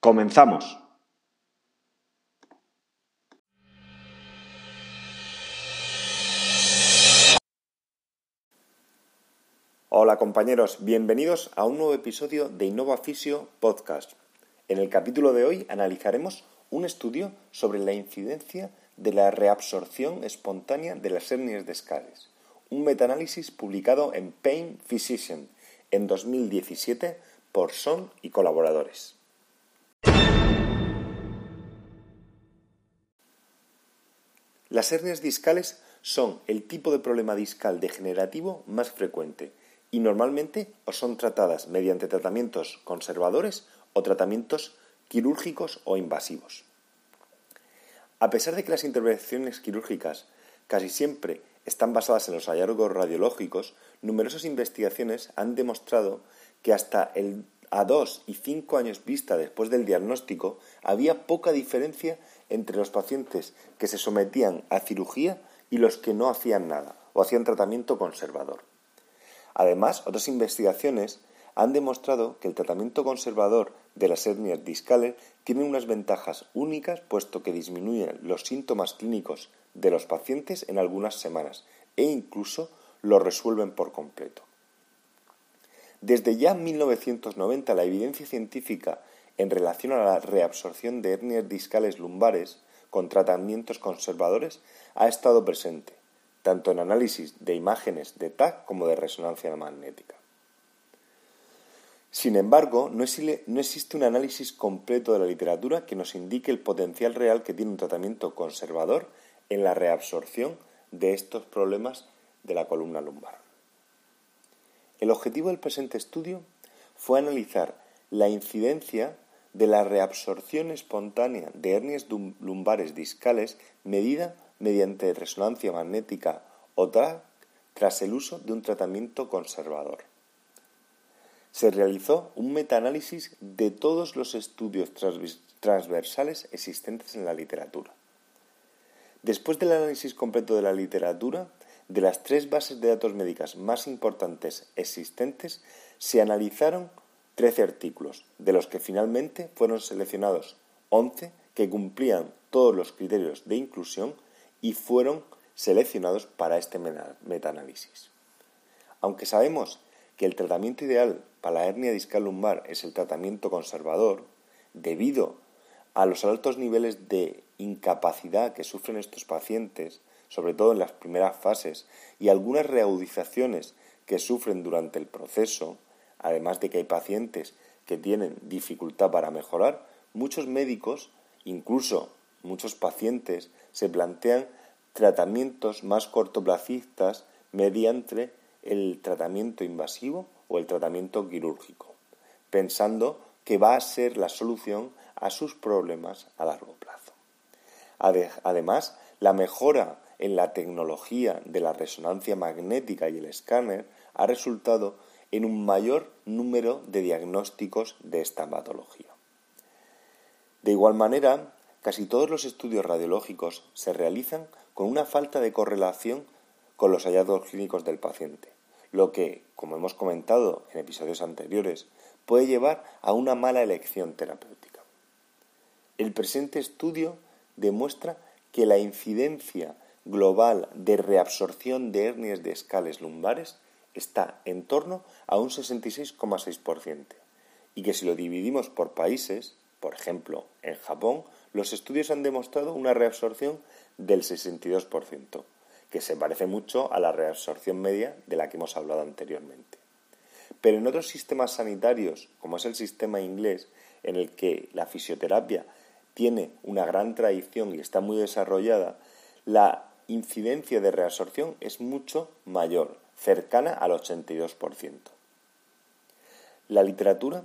Comenzamos. Hola compañeros, bienvenidos a un nuevo episodio de Innova Fisio Podcast. En el capítulo de hoy analizaremos un estudio sobre la incidencia de la reabsorción espontánea de las hernias discales, un metaanálisis publicado en Pain Physician en 2017 por Son y colaboradores. Las hernias discales son el tipo de problema discal degenerativo más frecuente y normalmente son tratadas mediante tratamientos conservadores o tratamientos quirúrgicos o invasivos. A pesar de que las intervenciones quirúrgicas casi siempre están basadas en los hallazgos radiológicos, numerosas investigaciones han demostrado que hasta el, a dos y cinco años vista después del diagnóstico había poca diferencia entre los pacientes que se sometían a cirugía y los que no hacían nada o hacían tratamiento conservador. Además, otras investigaciones han demostrado que el tratamiento conservador de las hernias discales tiene unas ventajas únicas puesto que disminuyen los síntomas clínicos de los pacientes en algunas semanas e incluso los resuelven por completo. Desde ya 1990 la evidencia científica en relación a la reabsorción de hernias discales lumbares con tratamientos conservadores ha estado presente, tanto en análisis de imágenes de TAC como de resonancia magnética. Sin embargo, no existe un análisis completo de la literatura que nos indique el potencial real que tiene un tratamiento conservador en la reabsorción de estos problemas de la columna lumbar. El objetivo del presente estudio fue analizar la incidencia de la reabsorción espontánea de hernias lumbares discales medida mediante resonancia magnética o TRAC tras el uso de un tratamiento conservador se realizó un metaanálisis de todos los estudios transversales existentes en la literatura. Después del análisis completo de la literatura, de las tres bases de datos médicas más importantes existentes, se analizaron 13 artículos, de los que finalmente fueron seleccionados 11 que cumplían todos los criterios de inclusión y fueron seleccionados para este metaanálisis. Aunque sabemos que el tratamiento ideal para la hernia discal lumbar es el tratamiento conservador, debido a los altos niveles de incapacidad que sufren estos pacientes, sobre todo en las primeras fases, y algunas reaudizaciones que sufren durante el proceso, además de que hay pacientes que tienen dificultad para mejorar, muchos médicos, incluso muchos pacientes, se plantean tratamientos más cortoplacistas mediante el tratamiento invasivo o el tratamiento quirúrgico, pensando que va a ser la solución a sus problemas a largo plazo. Además, la mejora en la tecnología de la resonancia magnética y el escáner ha resultado en un mayor número de diagnósticos de esta patología. De igual manera, casi todos los estudios radiológicos se realizan con una falta de correlación con los hallazgos clínicos del paciente, lo que, como hemos comentado en episodios anteriores, puede llevar a una mala elección terapéutica. El presente estudio demuestra que la incidencia global de reabsorción de hernias de escales lumbares está en torno a un 66,6% y que si lo dividimos por países, Por ejemplo, en Japón los estudios han demostrado una reabsorción del 62%, que se parece mucho a la reabsorción media de la que hemos hablado anteriormente. Pero en otros sistemas sanitarios, como es el sistema inglés, en el que la fisioterapia tiene una gran tradición y está muy desarrollada, la incidencia de reabsorción es mucho mayor, cercana al 82%. La literatura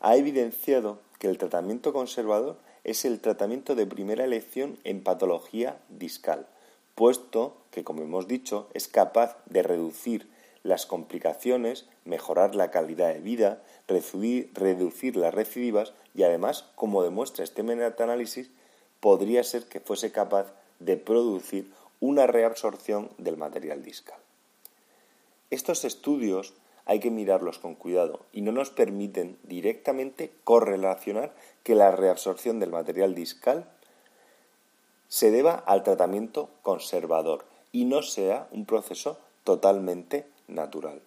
ha evidenciado que el tratamiento conservador es el tratamiento de primera elección en patología discal, puesto que, como hemos dicho, es capaz de reducir las complicaciones, mejorar la calidad de vida, reducir, las recidivas y además, como demuestra este metaanálisis, podría ser que fuese capaz de producir una reabsorción del material discal. Estos estudios hay que mirarlos con cuidado y no nos permiten directamente correlacionar que la reabsorción del material discal se deba al tratamiento conservador y no sea un proceso totalmente natural.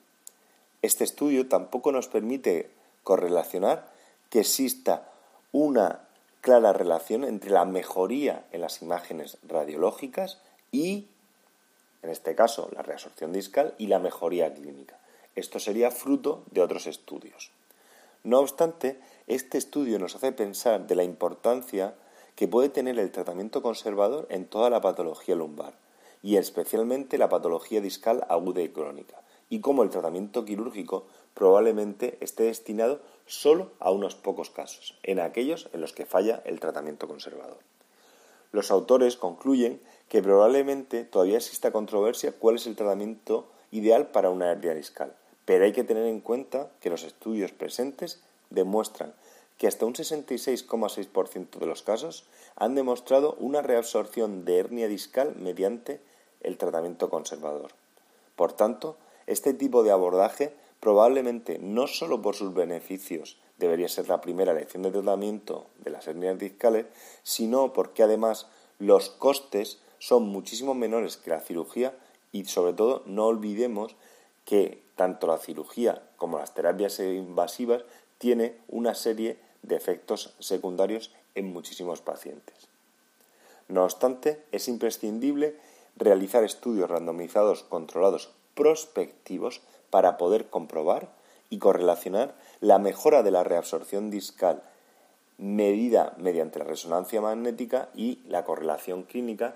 Este estudio tampoco nos permite correlacionar que exista una clara relación entre la mejoría en las imágenes radiológicas y, en este caso, la reabsorción discal y la mejoría clínica. Esto sería fruto de otros estudios. No obstante, este estudio nos hace pensar de la importancia que puede tener el tratamiento conservador en toda la patología lumbar y especialmente la patología discal aguda y crónica, y cómo el tratamiento quirúrgico probablemente esté destinado solo a unos pocos casos, en aquellos en los que falla el tratamiento conservador. Los autores concluyen que probablemente todavía exista controversia cuál es el tratamiento ideal para una hernia discal, pero hay que tener en cuenta que los estudios presentes demuestran que hasta un 66,6% de los casos han demostrado una reabsorción de hernia discal mediante el tratamiento conservador. Por tanto, este tipo de abordaje probablemente no solo por sus beneficios debería ser la primera elección de tratamiento de las hernias discales, sino porque además los costes son muchísimo menores que la cirugía y sobre todo no olvidemos que tanto la cirugía como las terapias invasivas tiene una serie de efectos secundarios en muchísimos pacientes. No obstante, es imprescindible realizar estudios randomizados controlados prospectivos para poder comprobar y correlacionar la mejora de la reabsorción discal medida mediante la resonancia magnética y la correlación clínica